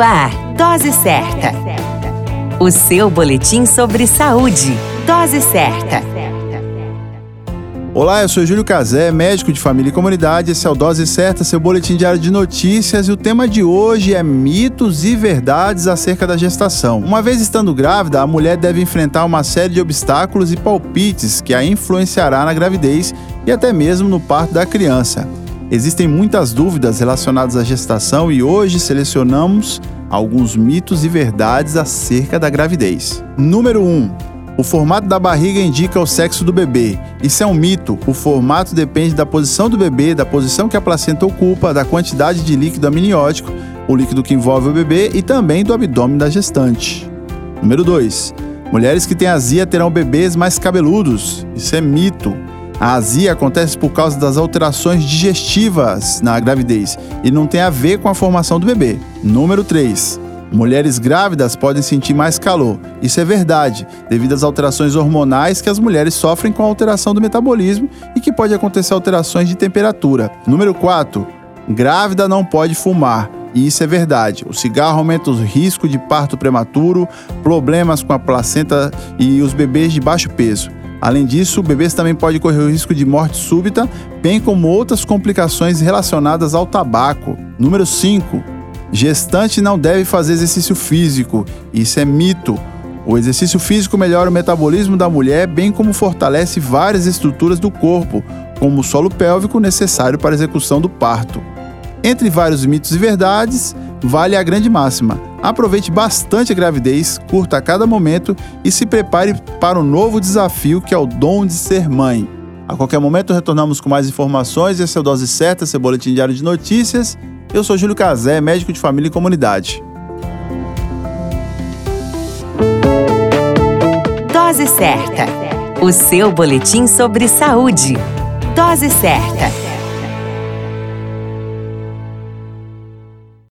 Ar, Dose Certa. O seu boletim sobre saúde. Dose Certa. Olá, eu sou Júlio Cazé, médico de família e comunidade. Esse é o Dose Certa, seu boletim diário de notícias. E o tema de hoje é mitos e verdades acerca da gestação. Uma vez estando grávida, a mulher deve enfrentar uma série de obstáculos e palpites que a influenciará na gravidez e até mesmo no parto da criança. Existem muitas dúvidas relacionadas à gestação e hoje selecionamos alguns mitos e verdades acerca da gravidez. Número 1. O formato da barriga indica o sexo do bebê. Isso é um mito. O formato depende da posição do bebê, da posição que a placenta ocupa, da quantidade de líquido amniótico, o líquido que envolve o bebê e também do abdômen da gestante. Número 2. Mulheres que têm azia terão bebês mais cabeludos. Isso é mito. A azia acontece por causa das alterações digestivas na gravidez e não tem a ver com a formação do bebê. Número 3. Mulheres grávidas podem sentir mais calor. Isso é verdade, devido às alterações hormonais que as mulheres sofrem com a alteração do metabolismo e que pode acontecer alterações de temperatura. Número 4. Grávida não pode fumar. E isso é verdade. O cigarro aumenta o risco de parto prematuro, problemas com a placenta e os bebês de baixo peso. Além disso, bebês também podem correr o risco de morte súbita, bem como outras complicações relacionadas ao tabaco. Número 5. Gestante não deve fazer exercício físico. Isso é mito. O exercício físico melhora o metabolismo da mulher, bem como fortalece várias estruturas do corpo, como o solo pélvico necessário para a execução do parto. Entre vários mitos e verdades, vale a grande máxima Aproveite bastante a gravidez, curta a cada momento e se prepare para o um novo desafio que é o dom de ser mãe. A qualquer momento retornamos com mais informações. Esse é Dose Certa, seu boletim diário de notícias. Eu sou Júlio Cazé, médico de família e comunidade. Dose Certa, o seu boletim sobre saúde. Dose Certa.